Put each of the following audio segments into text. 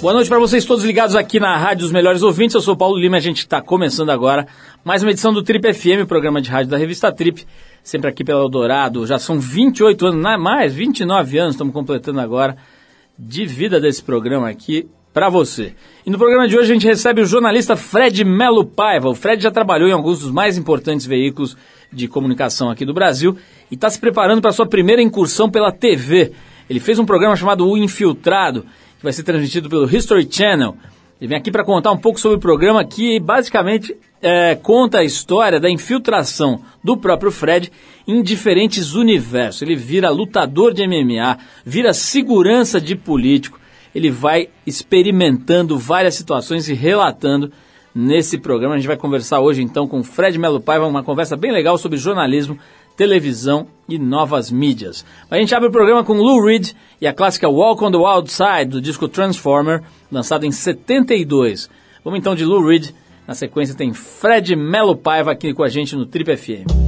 Boa noite para vocês todos ligados aqui na Rádio dos Melhores Ouvintes. Eu sou Paulo Lima e a gente está começando agora mais uma edição do Trip FM, programa de rádio da revista Trip, sempre aqui pelo Eldorado. Já são 28 anos, não é mais, 29 anos, estamos completando agora, de vida desse programa aqui para você. E no programa de hoje a gente recebe o jornalista Fred Melo Paiva. O Fred já trabalhou em alguns dos mais importantes veículos de comunicação aqui do Brasil e está se preparando para sua primeira incursão pela TV. Ele fez um programa chamado O Infiltrado que vai ser transmitido pelo History Channel. Ele vem aqui para contar um pouco sobre o programa que basicamente é, conta a história da infiltração do próprio Fred em diferentes universos. Ele vira lutador de MMA, vira segurança de político. Ele vai experimentando várias situações e relatando nesse programa. A gente vai conversar hoje então com Fred Melo Paiva, uma conversa bem legal sobre jornalismo televisão e novas mídias. A gente abre o programa com Lou Reed e a clássica Walk on the Wild Side do disco Transformer, lançado em 72. Vamos então de Lou Reed. Na sequência tem Fred Melo Paiva aqui com a gente no Trip FM.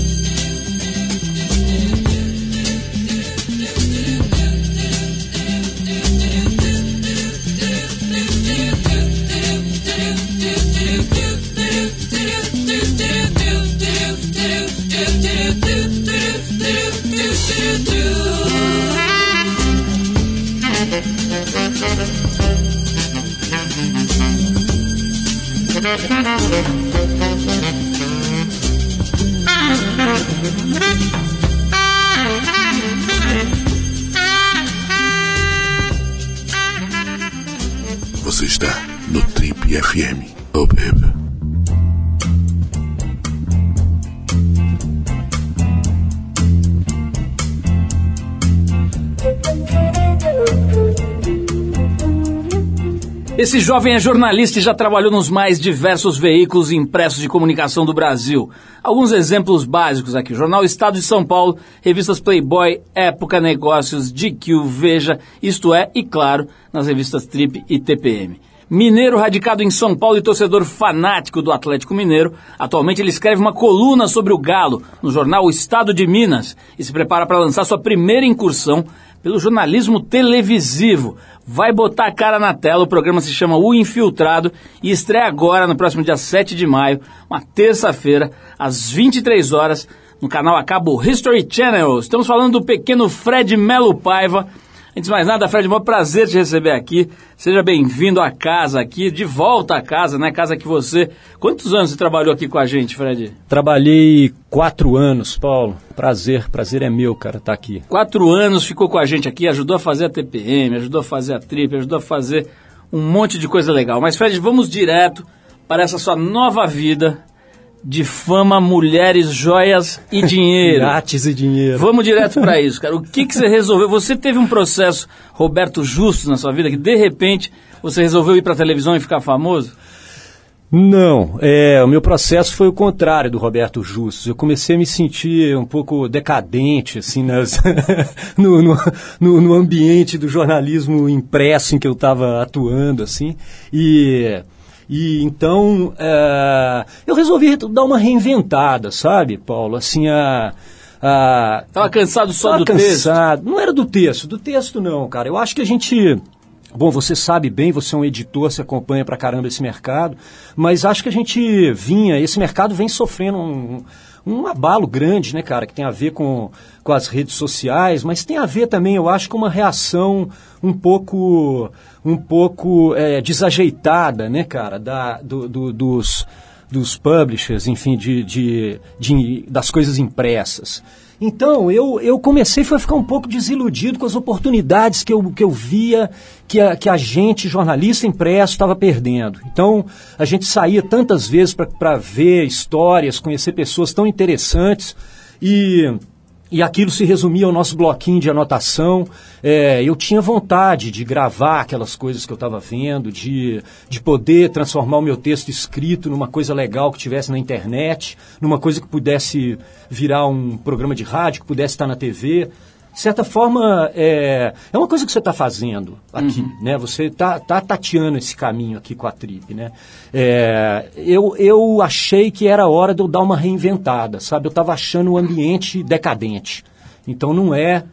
Você está no Trip FM. Oh, baby. Esse jovem é jornalista e já trabalhou nos mais diversos veículos impressos de comunicação do Brasil. Alguns exemplos básicos aqui: Jornal Estado de São Paulo, revistas Playboy, Época Negócios, GQ, Veja, Isto É e, claro, nas revistas Trip e TPM. Mineiro radicado em São Paulo e torcedor fanático do Atlético Mineiro, atualmente ele escreve uma coluna sobre o Galo no jornal Estado de Minas e se prepara para lançar sua primeira incursão pelo jornalismo televisivo. Vai botar a cara na tela, o programa se chama O Infiltrado e estreia agora no próximo dia 7 de maio, uma terça-feira, às 23 horas, no canal a cabo History Channel. Estamos falando do pequeno Fred Melo Paiva, Antes de mais nada, Fred, é um prazer te receber aqui. Seja bem-vindo à casa aqui, de volta à casa, né? Casa que você. Quantos anos você trabalhou aqui com a gente, Fred? Trabalhei quatro anos, Paulo. Prazer, prazer é meu, cara, estar tá aqui. Quatro anos ficou com a gente aqui, ajudou a fazer a TPM, ajudou a fazer a Trip, ajudou a fazer um monte de coisa legal. Mas, Fred, vamos direto para essa sua nova vida de fama, mulheres, joias e dinheiro. Artes e dinheiro. Vamos direto para isso, cara. O que, que você resolveu? Você teve um processo Roberto Justus na sua vida que de repente você resolveu ir para a televisão e ficar famoso? Não, é, o meu processo foi o contrário do Roberto Justus. Eu comecei a me sentir um pouco decadente, assim, nas, no, no, no, no ambiente do jornalismo impresso em que eu estava atuando, assim, e e então é, eu resolvi dar uma reinventada, sabe, Paulo? Assim, a. a Tava cansado só do cansado. texto? Não era do texto, do texto não, cara. Eu acho que a gente. Bom, você sabe bem, você é um editor, você acompanha pra caramba esse mercado, mas acho que a gente vinha, esse mercado vem sofrendo um, um abalo grande, né, cara, que tem a ver com, com as redes sociais, mas tem a ver também, eu acho, com uma reação um pouco um pouco é, desajeitada, né, cara, da, do, do, dos, dos publishers, enfim, de, de, de, das coisas impressas. Então, eu, eu comecei a ficar um pouco desiludido com as oportunidades que eu, que eu via que a, que a gente, jornalista impresso, estava perdendo. Então, a gente saía tantas vezes para ver histórias, conhecer pessoas tão interessantes e e aquilo se resumia ao nosso bloquinho de anotação. É, eu tinha vontade de gravar aquelas coisas que eu estava vendo, de, de poder transformar o meu texto escrito numa coisa legal que tivesse na internet, numa coisa que pudesse virar um programa de rádio, que pudesse estar na TV de certa forma, é, é uma coisa que você está fazendo aqui, uhum. né? Você está tá tateando esse caminho aqui com a Trip, né? É, eu, eu achei que era hora de eu dar uma reinventada, sabe? Eu estava achando o ambiente decadente. Então não é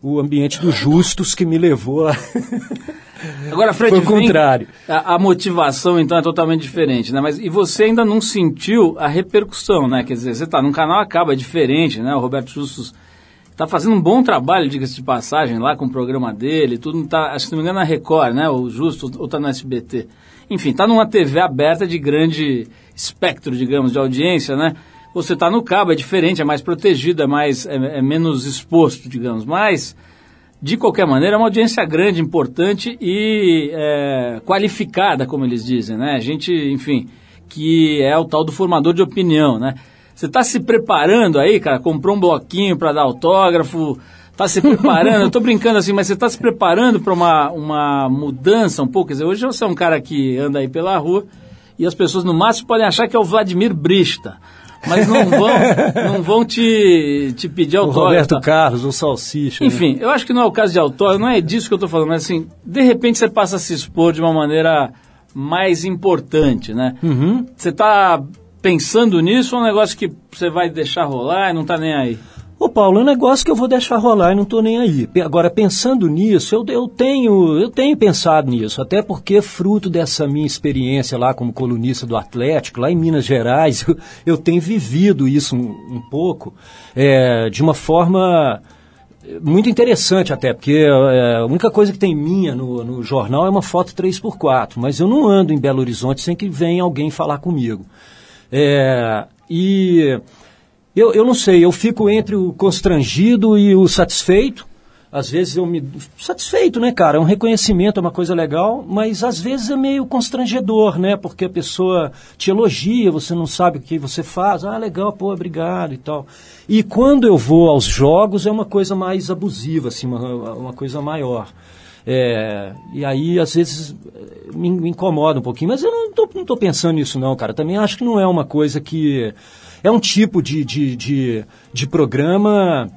o ambiente dos justos que me levou a... Agora, Fred, Foi o contrário. A, a, motivação, então, é totalmente diferente, né? Mas, e você ainda não sentiu a repercussão, né? Quer dizer, você está num canal, acaba, é diferente, né? O Roberto Justus Tá fazendo um bom trabalho, diga-se de passagem, lá com o programa dele, tudo tá, acho que se não me engano na Record, né? O Justo, ou tá na SBT. Enfim, tá numa TV aberta de grande espectro, digamos, de audiência, né? Você tá no cabo, é diferente, é mais protegido, é, mais, é, é menos exposto, digamos. Mas, de qualquer maneira, é uma audiência grande, importante e é, qualificada, como eles dizem, né? Gente, enfim, que é o tal do formador de opinião, né? Você está se preparando aí, cara? Comprou um bloquinho para dar autógrafo? Está se preparando? Eu estou brincando assim, mas você está se preparando para uma, uma mudança um pouco? Quer dizer, hoje você é um cara que anda aí pela rua e as pessoas no máximo podem achar que é o Vladimir Brista. Mas não vão, não vão te, te pedir autógrafo. O Roberto Carlos, o Salsicha. Né? Enfim, né? eu acho que não é o caso de autógrafo, não é disso que eu estou falando, mas assim, de repente você passa a se expor de uma maneira mais importante, né? Uhum. Você está pensando nisso ou é um negócio que você vai deixar rolar e não está nem aí? Ô Paulo, é um negócio que eu vou deixar rolar e não estou nem aí. Agora, pensando nisso, eu, eu, tenho, eu tenho pensado nisso, até porque fruto dessa minha experiência lá como colunista do Atlético, lá em Minas Gerais, eu, eu tenho vivido isso um, um pouco é, de uma forma muito interessante até, porque é, a única coisa que tem minha no, no jornal é uma foto 3x4, mas eu não ando em Belo Horizonte sem que venha alguém falar comigo. É, e eu, eu não sei, eu fico entre o constrangido e o satisfeito. às vezes eu me satisfeito, né, cara? É um reconhecimento, é uma coisa legal, mas às vezes é meio constrangedor, né? Porque a pessoa te elogia, você não sabe o que você faz. Ah, legal, pô, obrigado e tal. E quando eu vou aos jogos é uma coisa mais abusiva, assim, uma, uma coisa maior. É, e aí, às vezes, me, me, incomoda um pouquinho. Mas eu não tô, não tô pensando nisso, não, cara. Também acho que não é uma coisa que. É um tipo de, de, de, de programa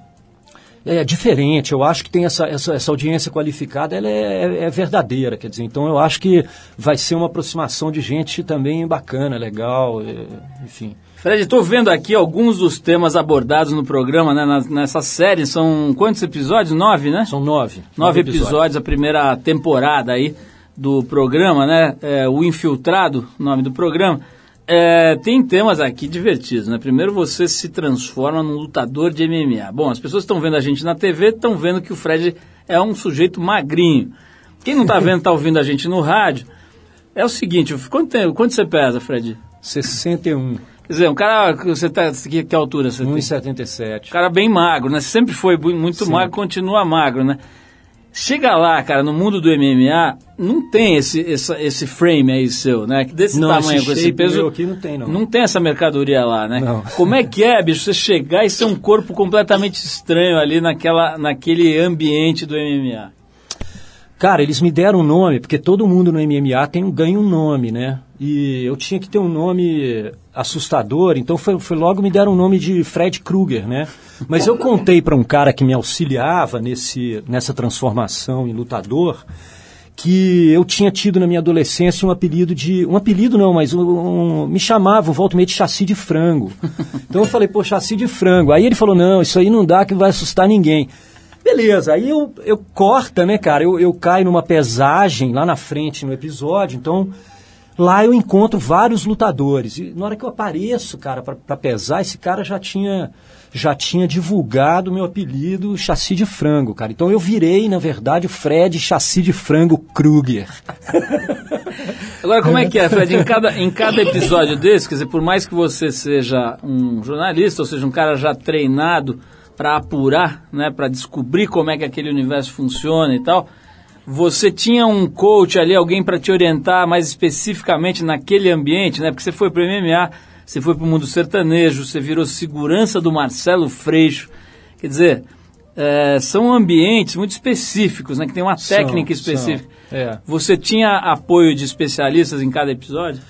é diferente. Eu acho que tem essa, essa, essa audiência qualificada, ela é, é, é, verdadeira, quer dizer. Então eu acho que vai ser uma aproximação de gente também bacana, legal, é, enfim. Fred, estou vendo aqui alguns dos temas abordados no programa, né, nessa série. São quantos episódios? Nove, né? São nove. Nove, episódios, episódios, a primeira temporada aí do programa, né? É, o Infiltrado, nome do programa. É, tem temas aqui divertidos, né? Primeiro você se transforma num lutador de MMA. Bom, as pessoas estão vendo a gente na TV, estão vendo que o Fred é um sujeito magrinho. Quem não está vendo, está ouvindo a gente no rádio. É o seguinte, quanto, quanto você pesa, Fred? 61. Quer dizer, um cara, você tá, que, que altura você 1,77. Um cara bem magro, né? Sempre foi muito Sim. magro, continua magro, né? Chega lá, cara, no mundo do MMA, não tem esse, esse, esse frame aí seu, né? Desse não, tamanho, esse com esse peso. Aqui não tem, não. Não tem essa mercadoria lá, né? Não. Como é que é, bicho, você chegar e ser um corpo completamente estranho ali naquela, naquele ambiente do MMA? Cara, eles me deram um nome, porque todo mundo no MMA tem, ganha um nome, né? E eu tinha que ter um nome assustador, então foi, foi logo me deram o nome de Fred Krueger, né? Mas eu contei para um cara que me auxiliava nesse, nessa transformação em lutador que eu tinha tido na minha adolescência um apelido de. Um apelido não, mas um, um, me chamavam, volta meio de chassi de frango. Então eu falei, pô, chassi de frango. Aí ele falou, não, isso aí não dá que vai assustar ninguém. Beleza, aí eu, eu corta, né, cara? Eu, eu caio numa pesagem lá na frente no episódio, então lá eu encontro vários lutadores. E na hora que eu apareço, cara, para pesar, esse cara já tinha já tinha divulgado meu apelido Chassi de Frango, cara. Então eu virei, na verdade, o Fred Chassi de Frango Kruger. Agora, como é que é, Fred? Em cada, em cada episódio desse, quer dizer, por mais que você seja um jornalista, ou seja, um cara já treinado para apurar, né, para descobrir como é que aquele universo funciona e tal. Você tinha um coach ali, alguém para te orientar mais especificamente naquele ambiente, né? Porque você foi para o MMA, você foi para o mundo sertanejo, você virou segurança do Marcelo Freixo. Quer dizer, é, são ambientes muito específicos, né? Que tem uma técnica são, específica. São, é. Você tinha apoio de especialistas em cada episódio?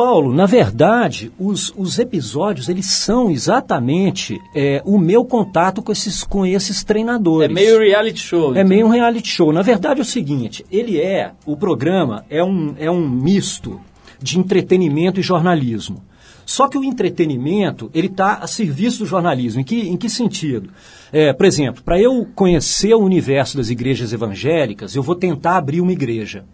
Paulo, na verdade, os, os episódios eles são exatamente é, o meu contato com esses, com esses treinadores. É meio reality show. É então. meio um reality show. Na verdade é o seguinte, ele é, o programa é um, é um misto de entretenimento e jornalismo. Só que o entretenimento, ele está a serviço do jornalismo. Em que, em que sentido? É, por exemplo, para eu conhecer o universo das igrejas evangélicas, eu vou tentar abrir uma igreja.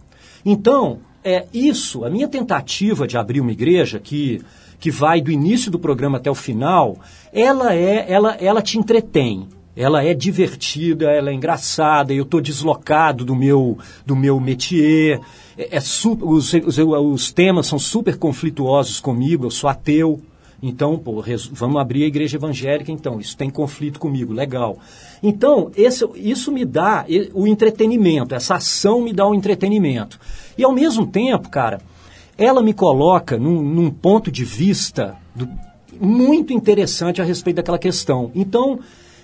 Então, é isso, a minha tentativa de abrir uma igreja que, que vai do início do programa até o final, ela é, ela, ela te entretém. Ela é divertida, ela é engraçada, eu estou deslocado do meu, do meu métier. É, é super, os, os, os temas são super conflituosos comigo, eu sou ateu. Então, pô, vamos abrir a igreja evangélica, então, isso tem conflito comigo, legal. Então, esse, isso me dá o entretenimento, essa ação me dá o entretenimento. E ao mesmo tempo, cara, ela me coloca num, num ponto de vista do, muito interessante a respeito daquela questão. Então,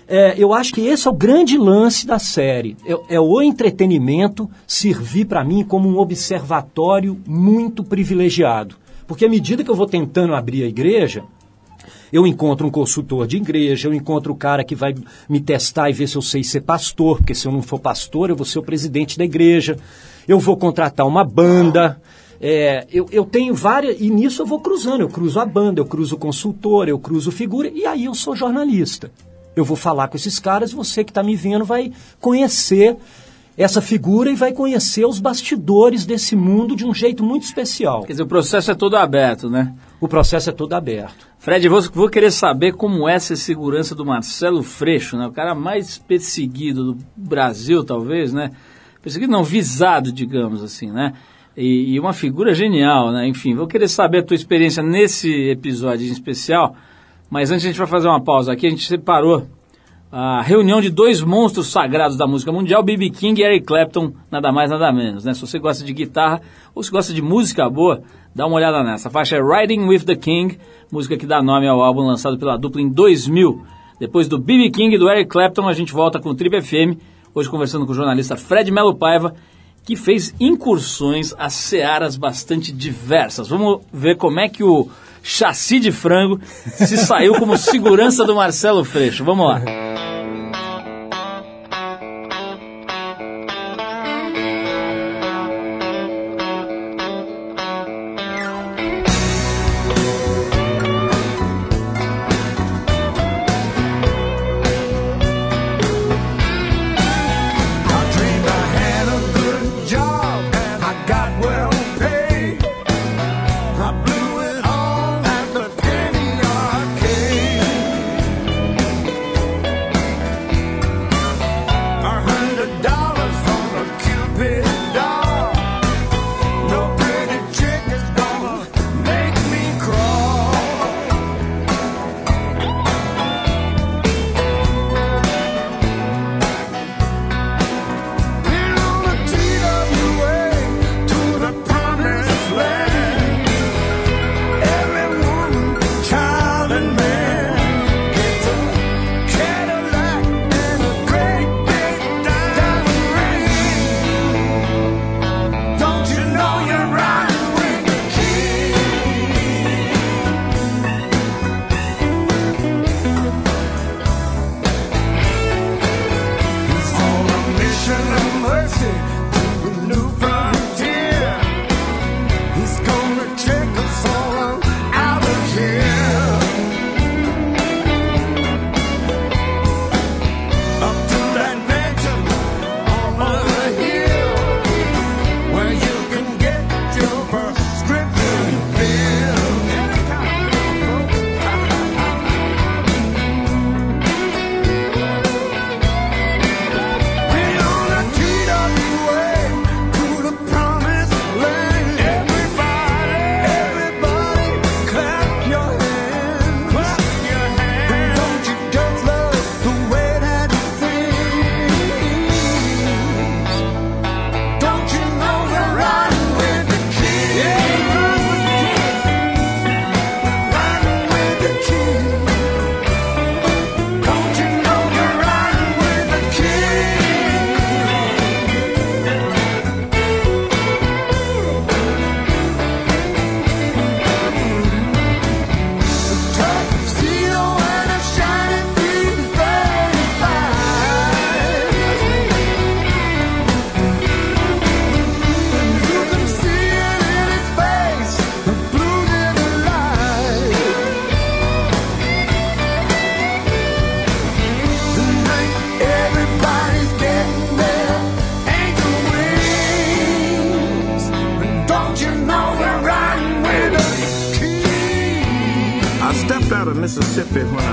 é, eu acho que esse é o grande lance da série. É, é o entretenimento servir para mim como um observatório muito privilegiado. Porque à medida que eu vou tentando abrir a igreja, eu encontro um consultor de igreja, eu encontro o cara que vai me testar e ver se eu sei ser pastor, porque se eu não for pastor, eu vou ser o presidente da igreja. Eu vou contratar uma banda. É, eu, eu tenho várias. E nisso eu vou cruzando. Eu cruzo a banda, eu cruzo o consultor, eu cruzo figura, e aí eu sou jornalista. Eu vou falar com esses caras, você que está me vendo vai conhecer essa figura e vai conhecer os bastidores desse mundo de um jeito muito especial. Quer dizer, o processo é todo aberto, né? O processo é todo aberto. Fred, vou, vou querer saber como é essa segurança do Marcelo Freixo, né? O cara mais perseguido do Brasil, talvez, né? Perseguido não, visado, digamos assim, né? E, e uma figura genial, né? Enfim, vou querer saber a tua experiência nesse episódio em especial, mas antes a gente vai fazer uma pausa aqui, a gente separou a reunião de dois monstros sagrados da música mundial, B.B. King e Eric Clapton, nada mais nada menos, né? Se você gosta de guitarra ou se gosta de música boa, dá uma olhada nessa. A faixa é Riding with the King, música que dá nome ao álbum lançado pela dupla em 2000. Depois do B.B. King e do Eric Clapton, a gente volta com o Trip FM, hoje conversando com o jornalista Fred Melo Paiva, que fez incursões a searas bastante diversas. Vamos ver como é que o chassi de frango se saiu como segurança do Marcelo Freixo. Vamos lá.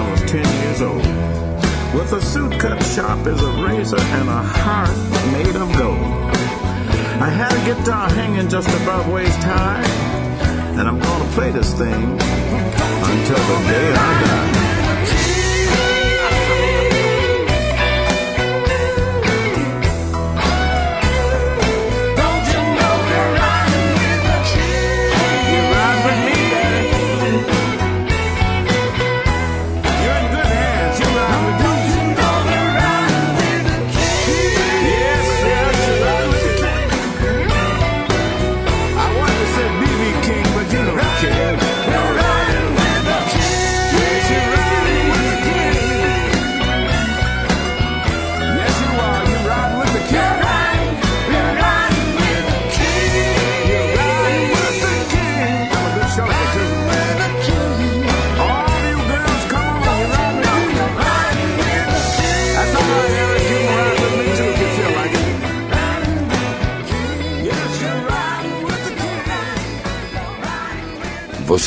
I was 10 years old. With a suit cut sharp as a razor and a heart made of gold. I had a guitar hanging just above waist high. And I'm gonna play this thing until the day I die.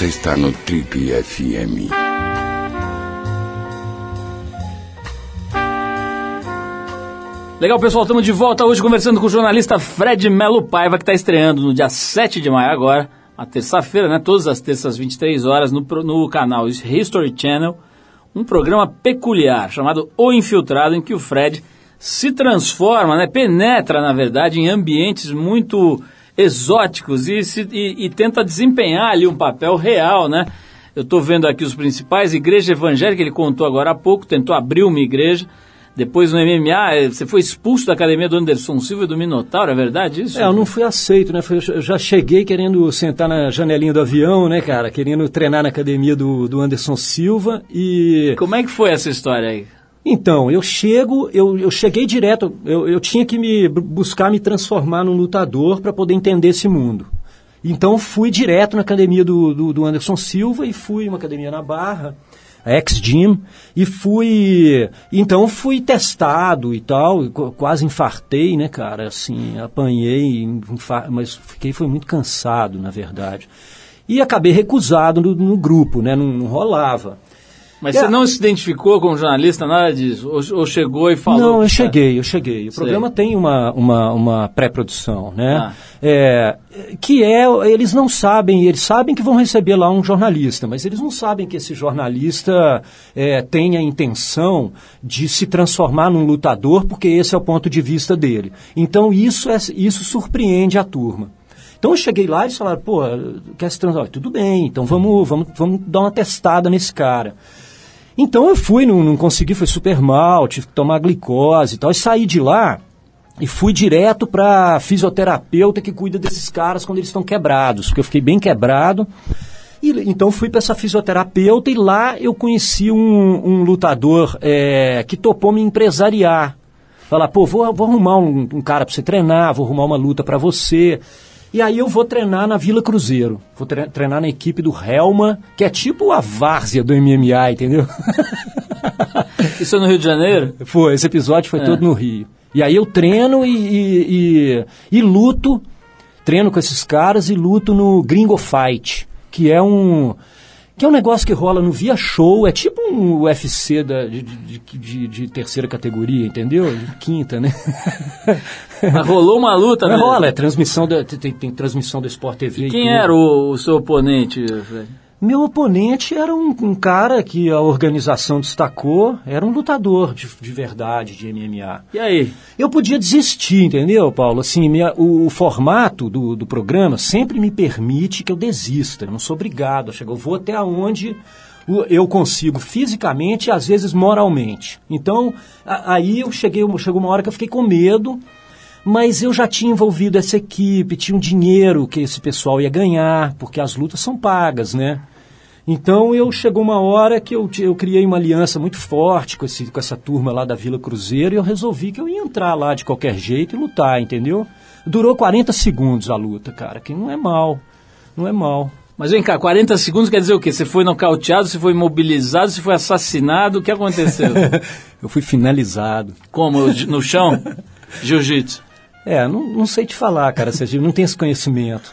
Você está no Trip FM. Legal, pessoal, estamos de volta hoje conversando com o jornalista Fred Melo Paiva, que está estreando no dia 7 de maio agora, uma terça-feira, né? Todas as terças, 23 horas, no, no canal History Channel, um programa peculiar chamado O Infiltrado, em que o Fred se transforma, né, penetra, na verdade, em ambientes muito exóticos e, se- e- e tenta desempenhar ali um papel real, né? Eu estou vendo aqui os principais, igreja evangélica, ele contou agora há pouco, tentou abrir uma igreja, depois no MMA, eh, você foi expulso da academia do Anderson Silva e do Minotauro, é verdade isso? É, eu não fui aceito, né? Eu já cheguei querendo sentar na janelinha do avião, né, cara? Querendo treinar na academia do, do Anderson Silva e... Como é que foi essa história aí? Então, eu chego, eu, eu cheguei direto, eu, eu tinha que me bu- buscar me transformar num lutador para poder entender esse mundo. Então fui direto na academia do, do, do Anderson Silva e fui uma academia na Barra, a X-Gym, e fui. Então fui testado e tal, qu- quase infartei, né, cara? Assim, apanhei, mas fiquei foi muito cansado, na verdade. E acabei recusado no, no grupo, né? Não, não rolava. Mas É. você não se identificou como jornalista, nada disso? Ou, ou chegou e falou? Não, eu cheguei, eu cheguei. O Sei. programa tem uma, uma, uma pré-produção, né? Ah. É, que é, eles não sabem, eles sabem que vão receber lá um jornalista, mas eles não sabem que esse jornalista é, tem a intenção de se transformar num lutador, porque esse é o ponto de vista dele. Então isso, é, isso surpreende a turma. Então eu cheguei lá e eles falaram, pô, quer se transformar? Tudo bem, então vamos, vamos, vamos dar uma testada nesse cara. Então eu fui, não, não consegui, foi super mal, tive que tomar glicose e tal. E saí de lá e fui direto para fisioterapeuta que cuida desses caras quando eles estão quebrados, porque eu fiquei bem quebrado. E, então fui para essa fisioterapeuta e lá eu conheci um, um lutador é, que topou me empresariar. Falar, pô, vou, vou arrumar um, um cara para você treinar, vou arrumar uma luta para você. E aí eu vou treinar na Vila Cruzeiro. Vou tre- treinar na equipe do Helma, que é tipo a várzea do MMA, entendeu? Isso é no Rio de Janeiro? Foi, esse episódio foi É. todo no Rio. E aí eu treino e, e, e- e luto, treino com esses caras e luto no Gringo Fight, que é um que é um negócio que rola no Via Show, é tipo um UFC da, de, de, de- de terceira categoria, entendeu? De quinta, né? Mas rolou uma luta, né? rola, é transmissão da, tem, tem transmissão da Sport TV. e Quem tudo. era o, o seu oponente, Fred? Meu oponente era um, um cara que a organização destacou, era um lutador de, de verdade, de MMA. E aí? Eu podia desistir, entendeu, Paulo? Assim, minha- o, o formato do, do programa sempre me permite que eu desista. Eu não sou obrigado a chegar. Eu vou até onde eu consigo fisicamente e às vezes moralmente. Então, a- aí eu cheguei, chegou uma hora que eu fiquei com medo, mas eu já tinha envolvido essa equipe, tinha um dinheiro que esse pessoal ia ganhar, porque as lutas são pagas, né? Então eu chegou uma hora que eu, eu criei uma aliança muito forte com, esse, com essa turma lá da Vila Cruzeiro e eu resolvi que eu ia entrar lá de qualquer jeito e lutar, entendeu? Durou 40 segundos a luta, cara, que não é mal, não é mal. Mas vem cá, 40 segundos quer dizer o quê? Você foi nocauteado, você foi imobilizado, você foi assassinado, o que aconteceu? Eu fui finalizado. Como? No chão? Jiu-jitsu. É, não, não sei te falar, cara, você não tem esse conhecimento.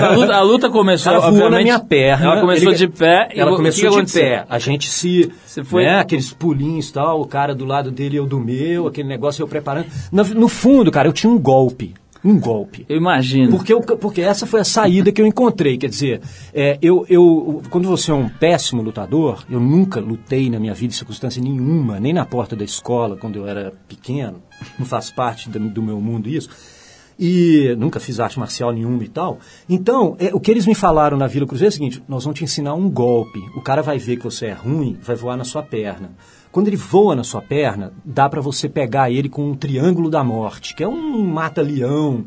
A luta, a luta começou, Ela voou na minha perna. Ela começou ele- de pé. e Ela começou de pé. A gente se. Você foi- Né, aqueles pulinhos e tal, o cara do lado dele eu do meu, aquele negócio eu preparando. No, no fundo, cara, eu tinha um golpe. Um golpe. Eu imagino. Porque, eu- porque essa foi a saída que eu encontrei. Quer dizer, é, eu, eu, quando você é um péssimo lutador, eu nunca lutei na minha vida em circunstância nenhuma, nem na porta da escola, quando eu era pequeno. Não faz parte do, do meu mundo isso. E nunca fiz arte marcial nenhuma e tal. Então, é, o que eles me falaram na Vila Cruzeiro é o seguinte: nós vamos te ensinar um golpe. O cara vai ver que você é ruim, vai voar na sua perna. Quando ele voa na sua perna, dá para você pegar ele com um triângulo da morte, que é um mata-leão,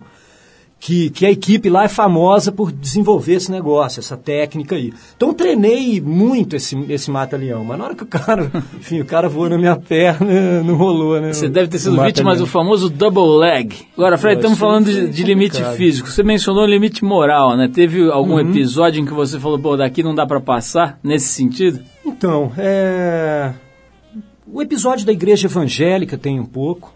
que, que a equipe lá é famosa por desenvolver esse negócio, essa técnica aí. Então treinei muito esse, esse mata-leão, mas na hora que o cara, enfim, o cara voou na minha perna, não rolou, né? Você deve ter sido vítima do famoso double leg. Agora, Fred, estamos isso falando de, de limite físico. Você mencionou limite moral, né? Teve algum Uhum. episódio em que você falou, pô, daqui não dá pra passar, nesse sentido? Então, é... o episódio da igreja evangélica tem um pouco.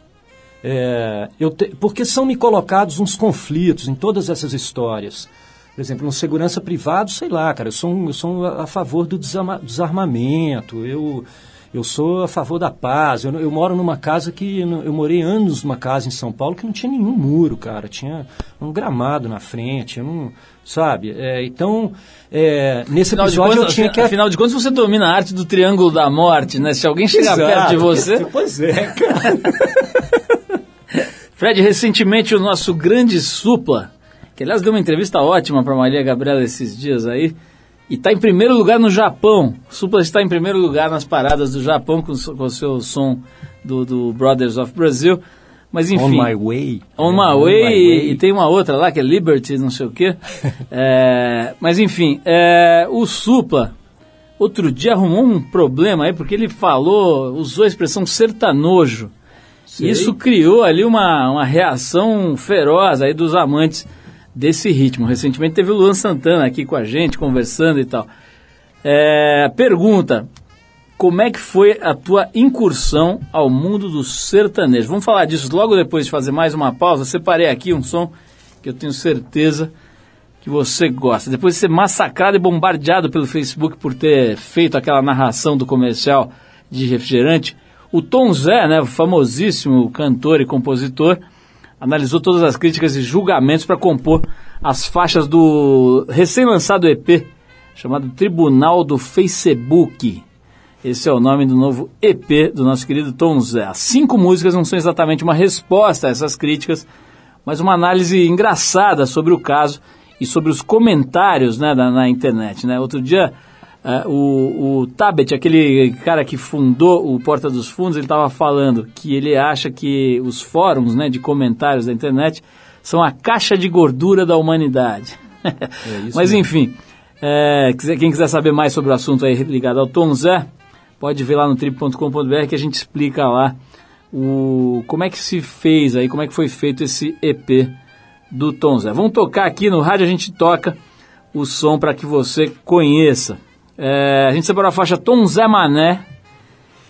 É, te- Porque são me colocados uns conflitos em todas essas histórias. Por exemplo, no segurança privado, sei lá, cara, eu sou, um- eu sou a a favor do desarma- desarmamento. Eu, Eu sou a favor da paz. Eu, eu moro numa casa que. Eu morei anos numa casa em São Paulo que não tinha nenhum muro, cara. Tinha um gramado na frente. Não, sabe? É, então, é, nesse Afinal de, episódio contas, eu tinha que. afinal de contas, você domina a arte do triângulo da morte, né? Se alguém chegar Exato. perto de você. Pois é, cara. Fred, recentemente o nosso grande supla, que aliás deu uma entrevista ótima para Maria Gabriela esses dias aí, e está em primeiro lugar no Japão. O supla está em primeiro lugar nas paradas do Japão com o seu som do, do Brothers of Brazil. Mas enfim. On My Way. On É, My Way, e tem uma outra lá que é Liberty, não sei o quê. É, mas enfim, é, o Supla outro dia arrumou um problema aí porque ele falou, usou a expressão sertanojo. Sei. Isso criou ali uma, uma reação feroz aí dos amantes desse ritmo. Recentemente teve o Luan Santana aqui com a gente, conversando e tal. É, pergunta, como é que foi a tua incursão ao mundo do sertanejo? Vamos falar disso logo depois de fazer mais uma pausa. Separei aqui um som que eu tenho certeza que você gosta. Depois de ser massacrado e bombardeado pelo Facebook por ter feito aquela narração do comercial de refrigerante, o Tom Zé, né, famosíssimo cantor e compositor, analisou todas as críticas e julgamentos para compor as faixas do recém-lançado EP chamado Tribunal do Facebook. Esse é o nome do novo EP do nosso querido Tom Zé. As cinco músicas não são exatamente uma resposta a essas críticas, mas uma análise engraçada sobre o caso e sobre os comentários né, na, na internet. Né? Outro dia, eh, o, o Tabet, aquele cara que fundou o Porta dos Fundos, ele estava falando que ele acha que os fóruns né, de comentários da internet são a caixa de gordura da humanidade. isso Mas mesmo. enfim, é, quem quiser saber mais sobre o assunto aí ligado ao Tom Zé, pode ver lá no trip.com.br que a gente explica lá o, como é que se fez aí, como é que foi feito esse EP do Tom Zé. Vamos tocar aqui no rádio, a gente toca o som para que você conheça. É, a gente separou a faixa Tom Zé Mané,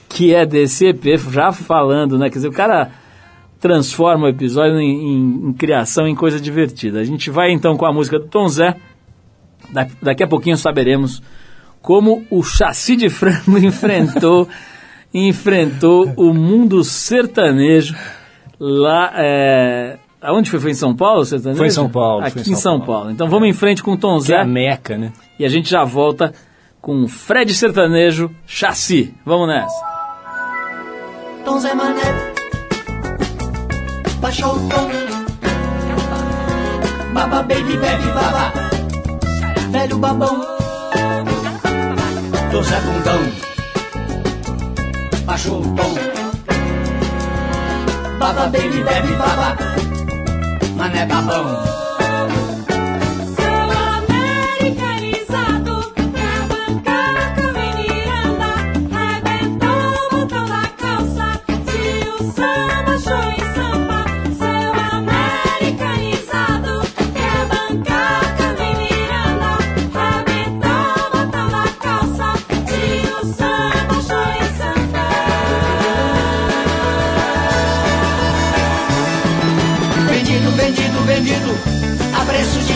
que é EP, já falando, né? Quer dizer, o cara transforma o episódio em, em- em criação, em coisa divertida. A gente vai então com a música do Tom Zé. Da- daqui a pouquinho saberemos como o chassi de frango enfrentou enfrentou o mundo sertanejo lá é, aonde foi foi em São Paulo sertanejo Foi em São Paulo, aqui em São, Paulo. então vamos em frente com o Tom Que é Zé a Meca, né? e a gente já volta com Fred Sertanejo Chassi. Vamos nessa. Tom Zé Mané Baixou o tom Baba baby bebe baba. Velho babão Tom Zé Bundão Baixou o tom Baba baby bebe baba. Mané babão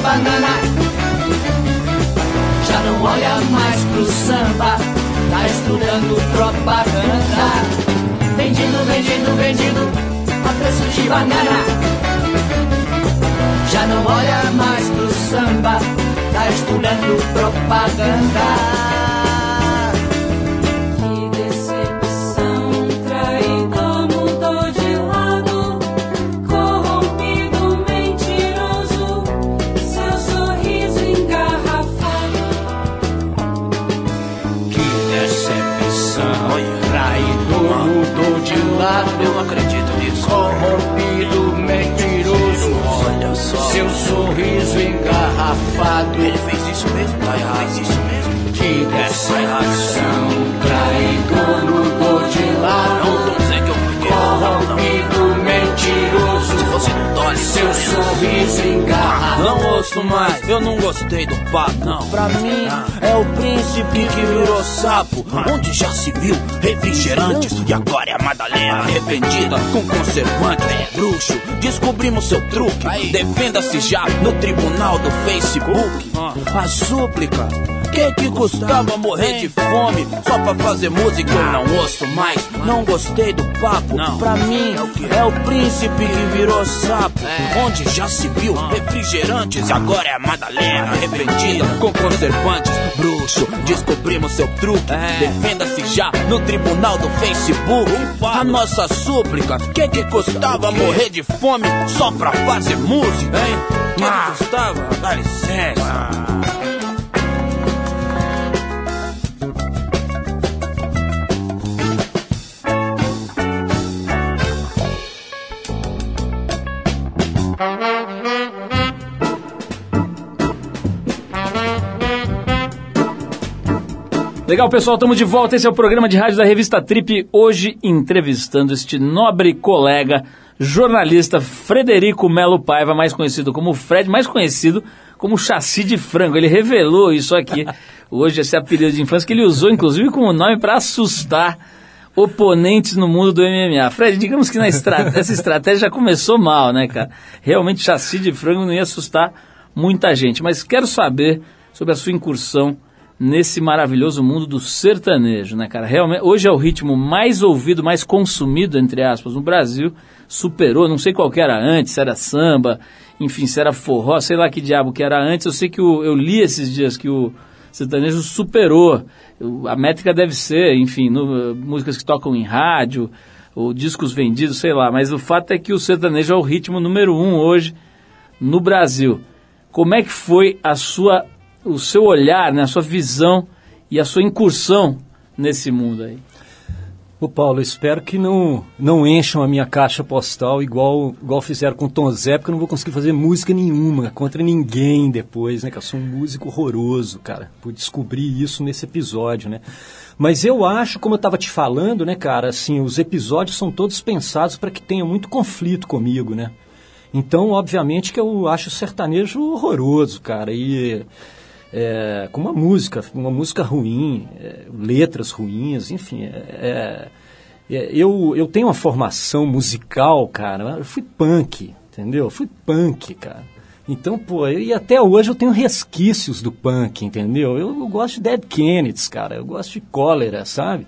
banana Já não olha mais pro samba Tá estudando propaganda Vendido, vendido, vendido A preço de banana. Já não olha mais pro samba Tá estudando propaganda engarrafado Ele fez isso mesmo? Tá errado. Seu sorriso engarrafado Não ouço mais, eu não gostei do papo, não. Pra mim, é o príncipe que virou sapo. Onde já se viu refrigerantes e agora é a Madalena arrependida com conservante. É bruxo, descobrimos seu truque. Defenda-se já no tribunal do Facebook. Ah. A súplica que que custava morrer de fome só pra fazer música? Eu não ouço mais, não gostei do papo. Pra mim é o príncipe que virou sapo. Onde já se viu refrigerantes e agora é a Madalena arrependida com conservantes. Bruxo, descobrimos seu truque. Defenda-se já no tribunal do Facebook. A nossa súplica, que que custava morrer de fome só pra fazer música, hein? Que que custava? Dá licença. Legal, pessoal, estamos de volta. Esse é o programa de rádio da revista Trip. Hoje entrevistando este nobre colega, jornalista Frederico Melo Paiva, mais conhecido como Fred, mais conhecido como Chassi de Frango. Ele revelou isso aqui hoje, esse apelido de infância, que ele usou inclusive como nome para assustar oponentes no mundo do MMA. Fred, digamos que na estra essa estratégia já começou mal, né, cara? Realmente, Chassi de Frango não ia assustar muita gente. Mas quero saber sobre a sua incursão nesse maravilhoso mundo do sertanejo, né, cara? Realmente, hoje é o ritmo mais ouvido, mais consumido, entre aspas, no Brasil. Superou, não sei qual que era antes, se era samba, enfim, se era forró, sei lá que diabo que era antes. Eu sei que o, eu li esses dias que o sertanejo superou. A métrica deve ser, enfim, no- músicas que tocam em rádio, ou discos vendidos, sei lá. Mas o fato é que o sertanejo é o ritmo número um hoje no Brasil. Como é que foi a sua, o seu olhar, né, a sua visão e a sua incursão nesse mundo aí? Ô Paulo, espero que não, não encham a minha caixa postal igual, igual fizeram com o Tom Zé, porque eu não vou conseguir fazer música nenhuma contra ninguém depois, né? Que eu sou um músico horroroso, cara. Pude descobrir isso nesse episódio, né? Mas eu acho, como eu estava te falando, né, cara, assim, os episódios são todos pensados para que tenha muito conflito comigo, né? Então, obviamente que eu acho o sertanejo horroroso, cara. E é, com uma música, uma música ruim, é, letras ruins, enfim. é, é, eu, eu tenho uma formação musical, cara. Eu fui punk, entendeu? Eu fui punk, cara. Então, pô, eu- e até hoje eu tenho resquícios do punk, entendeu? Eu, eu gosto de Dead Kennedys, cara. Eu gosto de cólera, sabe?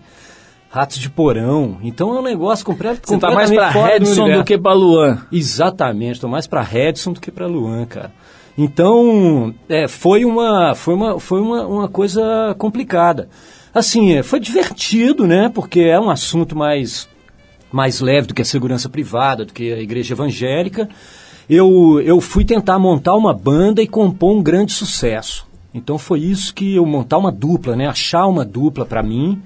Ratos de porão. Então é um negócio completo, Você tá mais pra do Redson do universo. que pra Luan. Exatamente, estou mais para Redson do que para Luan, cara. Então, é, foi uma, foi uma, foi uma, uma coisa complicada. Assim, é, foi divertido, né? Porque é um assunto mais, mais leve do que a segurança privada, do que a igreja evangélica. Eu, eu fui tentar montar uma banda e compor um grande sucesso. Então foi isso que eu montar uma dupla, né? Achar uma dupla para mim.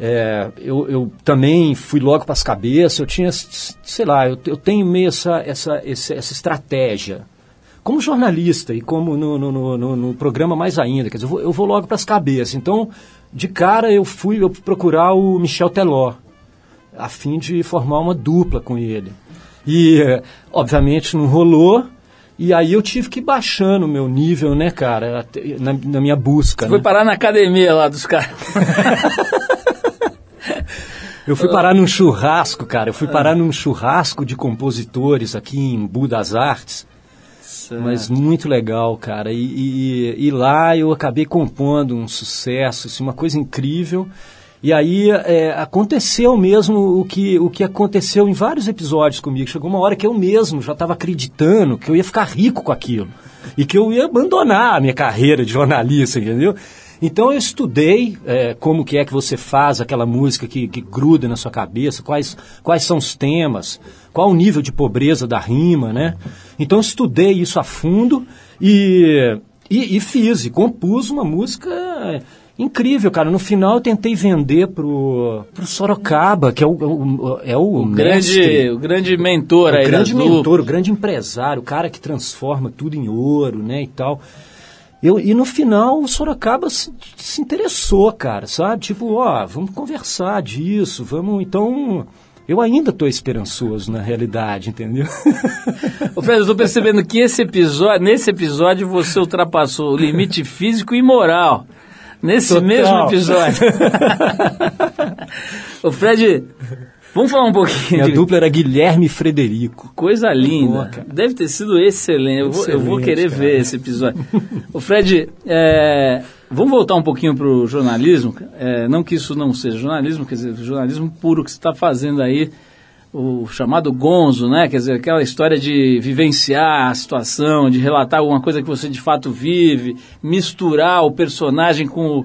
É, eu, eu também fui logo para as cabeças, eu tinha, sei lá, eu, eu tenho meio essa, essa, esse- essa estratégia. Como jornalista e como no, no, no- no- programa mais ainda, quer dizer, eu vou, eu vou logo para as cabeças. Então, de cara, eu fui eu procurar o Michel Teló, a fim de formar uma dupla com ele. E, eh, obviamente, não rolou. E aí eu tive que ir baixando o meu nível, né, cara, na, na minha busca. Você foi né? parar na academia lá dos caras. Eu fui parar num churrasco, cara. Eu fui parar num churrasco de compositores aqui em Bu das Artes. Mas muito legal, cara. E, e- e lá eu acabei compondo um sucesso, assim, uma coisa incrível. E aí é, aconteceu mesmo o que, o que aconteceu em vários episódios comigo. Chegou uma hora que eu mesmo já estava acreditando que eu ia ficar rico com aquilo. E que eu ia abandonar a minha carreira de jornalista, entendeu? Então eu estudei é, como que é que você faz aquela música que, que gruda na sua cabeça, quais, quais são os temas, qual o nível de pobreza da rima, né? Então eu estudei isso a fundo e, e, e fiz, e compus uma música incrível, cara. No final eu tentei vender pro, pro Sorocaba, que é o, o- é o, grande, mestre, o grande mentor o aí grande da dupla. mentor, o grande empresário, o cara que transforma tudo em ouro, né, e tal. Eu, e no final o Sorocaba se, se interessou, cara, sabe? Tipo, ó, vamos conversar disso, vamos. Então, eu ainda estou esperançoso na realidade, entendeu? Ô, Fred, eu tô percebendo que esse episódio, nesse episódio você ultrapassou o limite físico e moral. Nesse Total. mesmo episódio. Ô, Fred, vamos falar um pouquinho Minha de dupla era Guilherme e Frederico. coisa linda. Boa. Deve ter sido excelente. Eu vou, eu vou Excelente, querer cara. ver esse episódio. Ô, Fred, é, Vamos voltar um pouquinho para o jornalismo. É, não que isso não seja jornalismo, quer dizer, jornalismo puro que você está fazendo aí, o chamado gonzo, né? Quer dizer, aquela história de vivenciar a situação, de relatar alguma coisa que você de fato vive, misturar o personagem com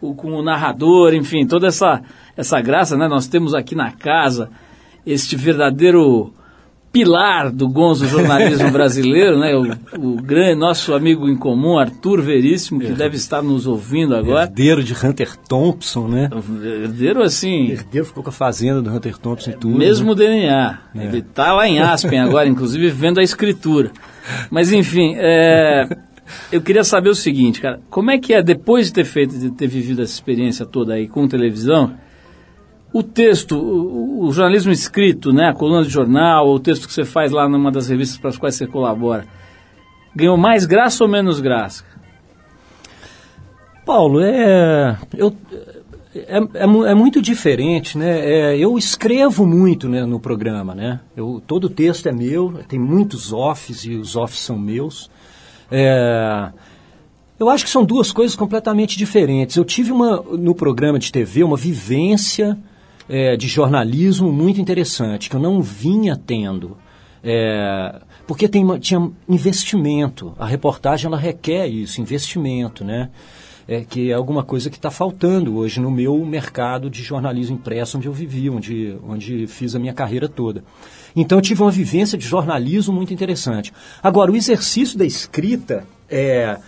o, o- com o narrador, enfim, toda essa, essa graça, né? Nós temos aqui na casa este verdadeiro pilar do gonzo jornalismo brasileiro, né? O, o grande nosso amigo em comum, Arthur Veríssimo, que deve estar nos ouvindo agora. Herdeiro de Hunter Thompson, né? Herdeiro assim, Herdeiro ficou com a fazenda do Hunter Thompson e tudo. mesmo né? DNA. Ele está lá em Aspen agora, inclusive, vendo a escritura. Mas enfim, é, eu queria saber o seguinte, cara, como é que é depois de ter feito, de ter vivido essa experiência toda aí com televisão, o texto, o, o jornalismo escrito, né, a coluna de jornal, ou o texto que você faz lá numa das revistas para as quais você colabora, ganhou mais graça ou menos graça? Paulo, é, eu, é, é, é muito diferente, né? É, eu escrevo muito né, no programa, né? Eu, todo o texto é meu, tem muitos offs e os offs são meus. É, eu acho que são duas coisas completamente diferentes. Eu tive uma, no programa de TV uma vivência é, de jornalismo muito interessante, que eu não vinha tendo. É, porque tem, tinha investimento. A reportagem ela requer isso, investimento, né? É, que é alguma coisa que está faltando hoje no meu mercado de jornalismo impresso, onde eu vivi, onde, onde fiz a minha carreira toda. Então eu tive uma vivência de jornalismo muito interessante. Agora, o exercício da escrita, é,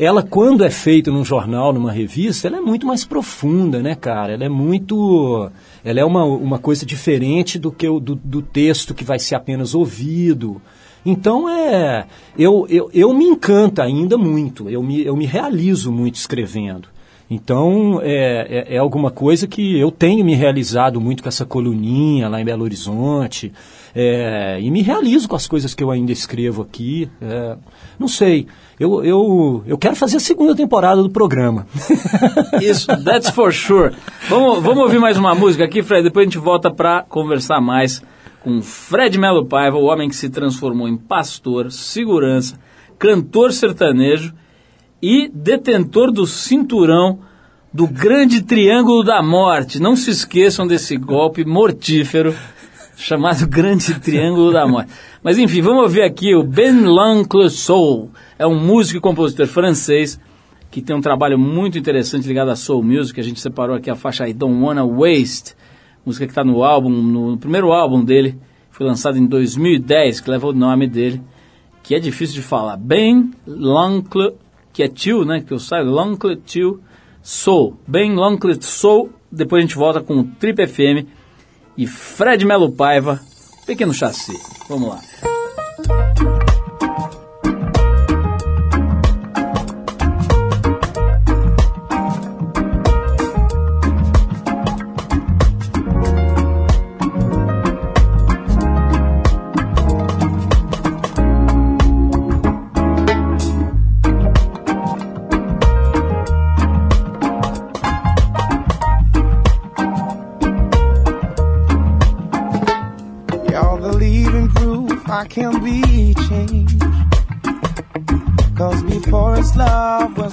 ela quando é feita num jornal, numa revista, ela é muito mais profunda, né, cara? Ela é muito. Ela é uma, uma coisa diferente do que o do, do texto que vai ser apenas ouvido. Então é. Eu, eu, eu me encanta ainda muito, eu me, eu me realizo muito escrevendo. Então é, é, é alguma coisa que eu tenho me realizado muito com essa coluninha lá em Belo Horizonte. é, e me realizo com as coisas que eu ainda escrevo aqui. é, não sei. Eu, eu, eu quero fazer a segunda temporada do programa. Isso, that's for sure. Vamos, vamos ouvir mais uma música aqui, Fred, depois a gente volta para conversar mais com Fred Melo Paiva, o homem que se transformou em pastor, segurança, cantor sertanejo e detentor do cinturão do grande triângulo da morte. Não se esqueçam desse golpe mortífero chamado Grande Triângulo da Morte. Mas enfim, vamos ouvir aqui o Ben Lanclesol. É um músico e compositor francês que tem um trabalho muito interessante ligado à soul music. A gente separou aqui a faixa I Don't Wanna Waste, música que está no álbum, no primeiro álbum dele, foi lançado em 2010, que leva o nome dele, que é difícil de falar. Ben L'Oncle, que é tio, né, que eu saio, L'Oncle Tio Soul. Ben L'Oncle Soul, depois a gente volta com o Trip FM e Fred Melo Paiva, Pequeno Chassi. Vamos lá.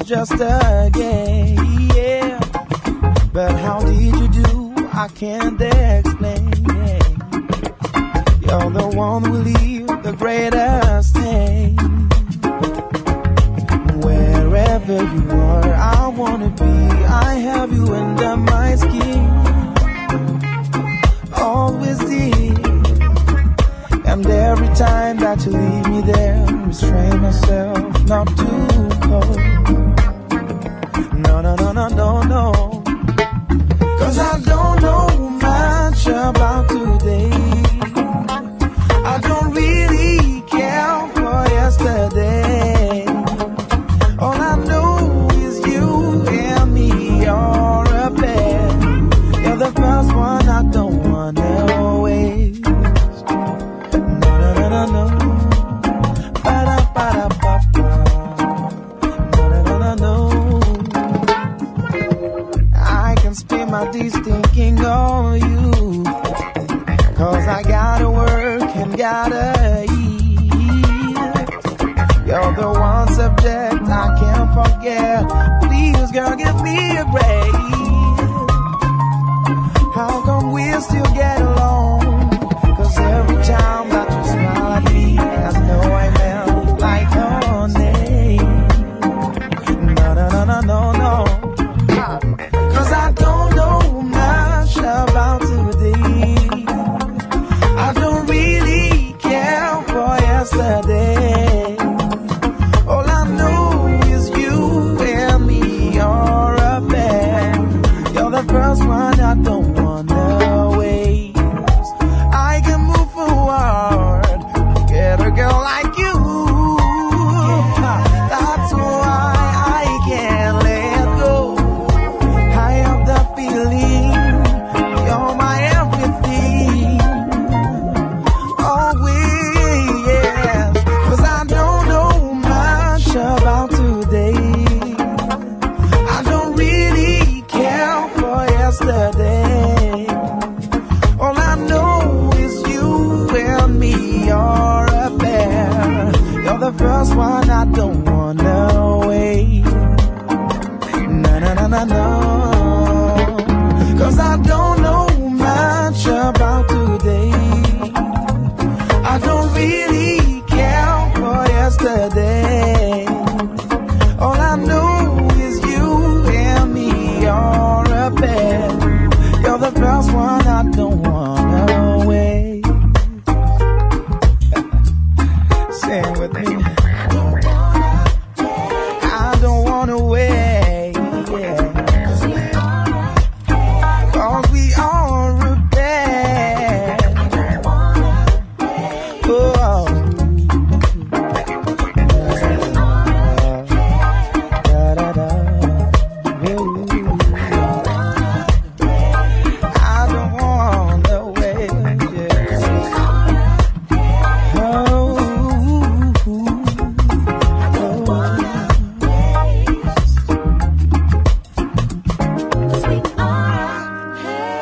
Just a game, yeah. But how did you do? I can't explain. You're the one who leave the greatest thing. Wherever you are, I wanna be. I have you under my skin. Always did. And every time that you leave me there, restrain myself not too cold. About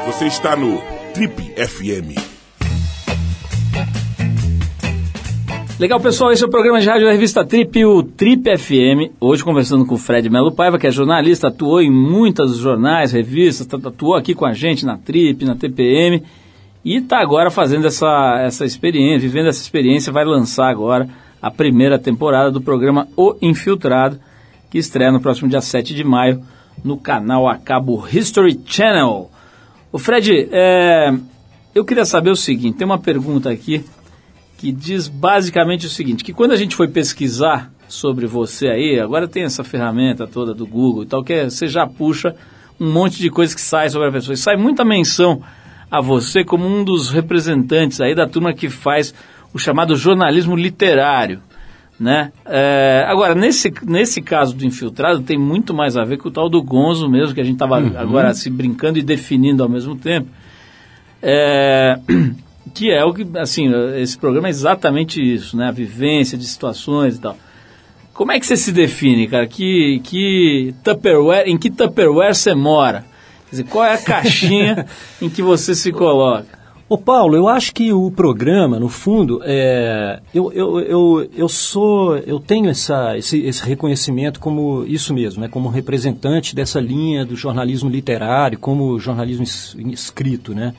Você está no Trip FM. Legal, pessoal, esse é o programa de rádio da revista Trip, o Trip FM. Hoje conversando com o Fred Melo Paiva, que é jornalista, atuou em muitos jornais, revistas, tá- atuou aqui com a gente na Trip, na TPM e está agora fazendo essa, essa experiência, vivendo essa experiência, vai lançar agora a primeira temporada do programa O Infiltrado, que estreia no próximo dia 7 de maio no canal a cabo History Channel. O Fred, é, eu queria saber o seguinte, tem uma pergunta aqui que diz basicamente o seguinte, que quando a gente foi pesquisar sobre você aí, agora tem essa ferramenta toda do Google e tal, que é- você já puxa um monte de coisa que sai sobre a pessoa. E sai muita menção a você como um dos representantes aí da turma que faz o chamado jornalismo literário. Né? É, agora, nesse, nesse caso do infiltrado, tem muito mais a ver com o tal do Gonzo mesmo, que a gente estava agora se brincando e definindo ao mesmo tempo. É, que é o que, assim, esse programa é exatamente isso, né? A vivência de situações e tal. Como é que você se define, cara? Que, que Tupperware, em que Tupperware você mora? Quer dizer, qual é a caixinha em que você se coloca? Ô Paulo, eu acho que o programa, no fundo, é, eu, eu, eu, eu sou, eu tenho essa, esse, esse reconhecimento como isso mesmo, né, como representante dessa linha do jornalismo literário, como jornalismo es- escrito, né?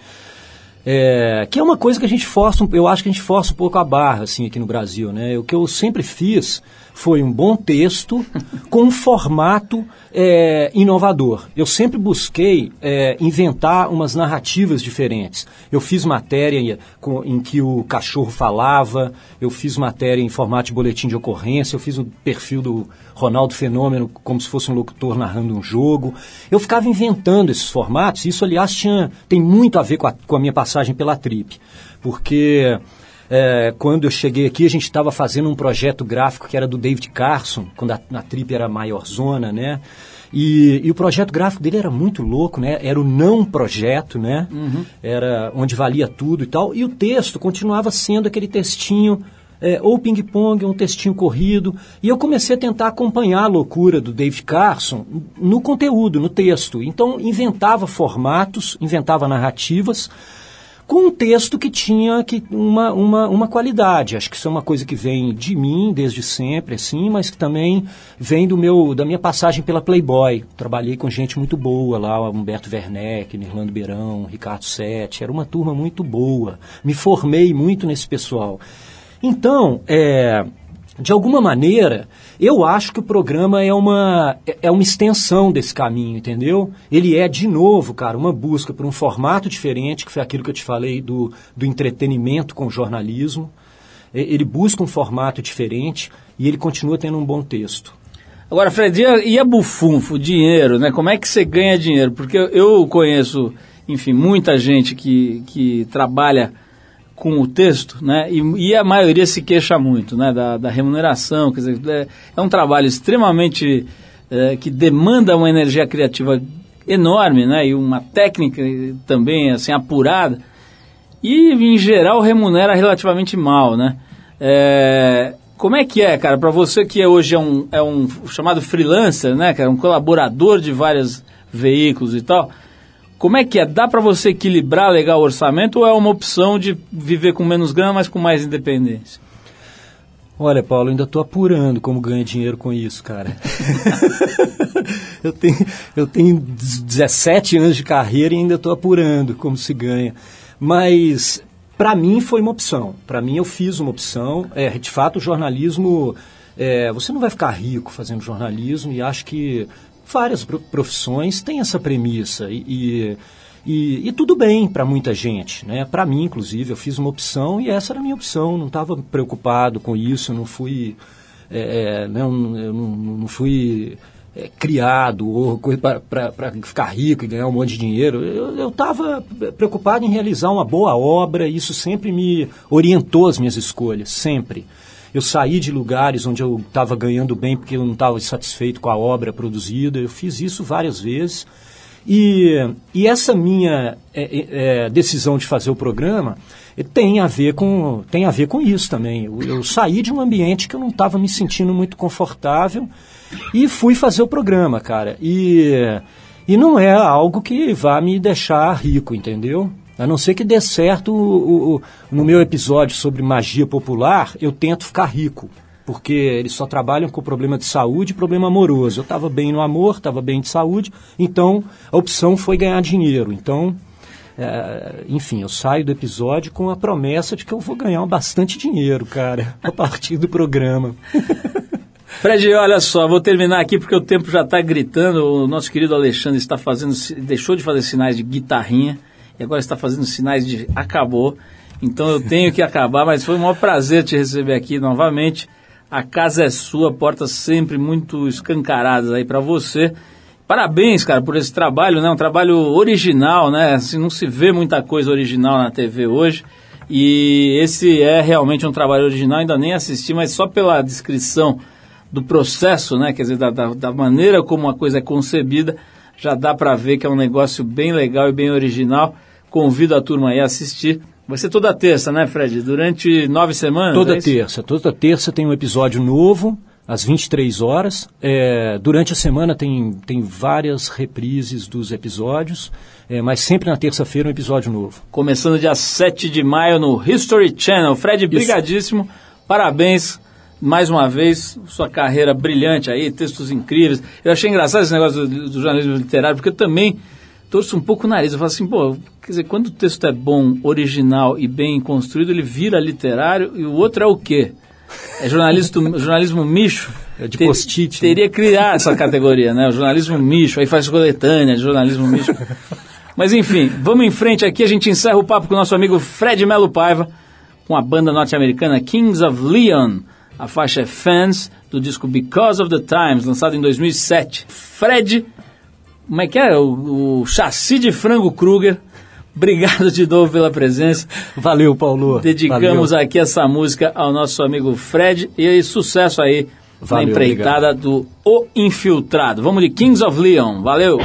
É, que é uma coisa que a gente força, eu acho que a gente força um pouco a barra, assim, aqui no Brasil, né? O que eu sempre fiz foi um bom texto com um formato é, inovador. Eu sempre busquei é, inventar umas narrativas diferentes. Eu fiz matéria em, com- em que o cachorro falava, eu fiz matéria em formato de boletim de ocorrência, eu fiz o perfil do Ronaldo Fenômeno como se fosse um locutor narrando um jogo. Eu ficava inventando esses formatos, e isso, aliás, tinha, tem muito a ver com a, com a minha passagem pela Trip, porque é, quando eu cheguei aqui, a gente estava fazendo um projeto gráfico que era do David Carson, quando a, a Trip era maior zona, né? E, e o projeto gráfico dele era muito louco, né? Era o não projeto, né? Era onde valia tudo e tal. E o texto continuava sendo aquele textinho é, ou ping-pong, um textinho corrido. E eu comecei a tentar acompanhar a loucura do David Carson no conteúdo, no texto. Então, inventava formatos, inventava narrativas, com um texto que tinha que uma, uma, uma qualidade. Acho que isso é uma coisa que vem de mim desde sempre, assim, mas que também vem do meu da minha passagem pela Playboy. Trabalhei com gente muito boa lá, Humberto Werneck, Nirlando Beirão, Ricardo Sete. Era uma turma muito boa. Me formei muito nesse pessoal. Então, é, de alguma maneira, eu acho que o programa é uma, é- uma extensão desse caminho, entendeu? Ele é, de novo, cara, uma busca por um formato diferente, que foi aquilo que eu te falei do, do entretenimento com o jornalismo. Ele busca um formato diferente e ele continua tendo um bom texto. Agora, Fred, e a, bufunfo, dinheiro, né? Como é que você ganha dinheiro? Porque eu conheço, enfim, muita gente que, que trabalha com o texto, né? E, e a maioria se queixa muito, né? Da, da remuneração, quer dizer, é, é um trabalho extremamente é, que demanda uma energia criativa enorme, né? E uma técnica também, assim, apurada. E, em geral, remunera relativamente mal, né? É, como é que é, cara, para você que hoje é um, é um chamado freelancer, né, cara, um colaborador de vários veículos e tal, como é que é? Dá para você equilibrar legal o orçamento ou é uma opção de viver com menos grana, mas com mais independência? Olha, Paulo, eu ainda estou apurando como ganha dinheiro com isso, cara. eu, tenho, eu tenho 17 anos de carreira e ainda estou apurando como se ganha. Mas, para mim, foi uma opção. Para mim, eu fiz uma opção. É, de fato, o jornalismo. é, você não vai ficar rico fazendo jornalismo e acho que várias pro- profissões têm essa premissa. E, e, e- tudo bem para muita gente. Né? Para mim, inclusive, eu fiz uma opção e essa era a minha opção. Não estava preocupado com isso, não fui. é, é, não, eu não, não fui é, criado ou para ficar rico e ganhar um monte de dinheiro. Eu estava preocupado em realizar uma boa obra isso sempre me orientou as minhas escolhas, sempre. Eu saí de lugares onde eu estava ganhando bem porque eu não estava satisfeito com a obra produzida. Eu fiz isso várias vezes. E, e essa minha é, é, é, decisão de fazer o programa eh, tem a ver com, tem a ver com isso também. Eu, eu saí de um ambiente que eu não estava me sentindo muito confortável e fui fazer o programa, cara. E, e não é algo que vá me deixar rico, entendeu? A não ser que dê certo o, o, no meu episódio sobre magia popular, eu tento ficar rico. Porque eles só trabalham com problema de saúde e problema amoroso. Eu estava bem no amor, estava bem de saúde, então a opção foi ganhar dinheiro. Então, é, enfim, eu saio do episódio com a promessa de que eu vou ganhar bastante dinheiro, cara, a partir do programa. Fred, olha só, vou terminar aqui porque o tempo já está gritando. O nosso querido Alexandre está fazendo, deixou de fazer sinais de guitarrinha e agora está fazendo sinais de acabou. Então eu tenho que acabar, mas foi um maior prazer te receber aqui novamente. A casa é sua, portas sempre muito escancaradas aí para você. Parabéns, cara, por esse trabalho, né? Um trabalho original, né? Assim, não se vê muita coisa original na TV hoje. E esse é realmente um trabalho original, ainda nem assisti, mas só pela descrição do processo, né? Quer dizer, da, da, da maneira como a coisa é concebida, já dá para ver que é um negócio bem legal e bem original. Convido a turma aí a assistir. Vai ser toda terça, né, Fred? Durante nove semanas? Toda é terça. Toda terça tem um episódio novo, às 23 horas. É, durante a semana tem, tem várias reprises dos episódios, é, mas sempre na terça-feira um episódio novo. Começando dia 7 de maio no History Channel. Fred, brigadíssimo. Parabéns mais uma vez, sua carreira brilhante aí, textos incríveis. Eu achei engraçado esse negócio do, do jornalismo literário, porque eu também torço um pouco o nariz. Eu falo assim, pô, quer dizer, quando o texto é bom, original e bem construído, ele vira literário e o outro é o quê? É jornalismo, jornalismo micho? É de post-it, né? Teria que criar essa categoria, né? O jornalismo micho, aí faz coletânea de jornalismo micho. Mas enfim, vamos em frente aqui, a gente encerra o papo com o nosso amigo Fred Melo Paiva, com a banda norte-americana Kings of Leon. A faixa é Fans, do disco Because of the Times, lançado em 2007. Fred, como é que é? O, o chassi de frango Kruger. Obrigado de novo pela presença. Valeu, Paulo. Dedicamos Valeu. aqui essa música ao nosso amigo Fred e aí, sucesso aí na Valeu, empreitada do O Infiltrado. Vamos de Kings of Leon. Valeu!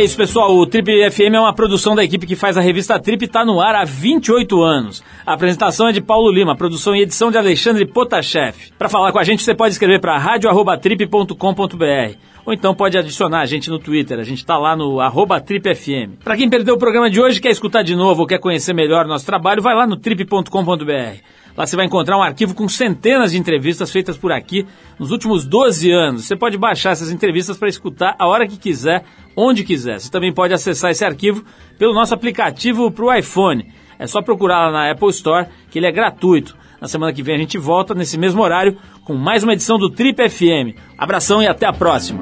É isso, pessoal. O Trip FM é uma produção da equipe que faz a revista Trip e está no ar há 28 anos. A apresentação é de Paulo Lima, produção e edição de Alexandre Potashev. Para falar com a gente, você pode escrever para radio@trip.com.br ou então pode adicionar a gente no Twitter. A gente está lá no arroba tripfm. Para quem perdeu o programa de hoje, quer escutar de novo ou quer conhecer melhor nosso trabalho, vai lá no trip.com.br. Lá você vai encontrar um arquivo com centenas de entrevistas feitas por aqui nos últimos 12 anos. Você pode baixar essas entrevistas para escutar a hora que quiser, onde quiser. Você também pode acessar esse arquivo pelo nosso aplicativo para o iPhone. É só procurar lá na Apple Store, que ele é gratuito. Na semana que vem a gente volta nesse mesmo horário com mais uma edição do Trip FM. Abração e até a próxima.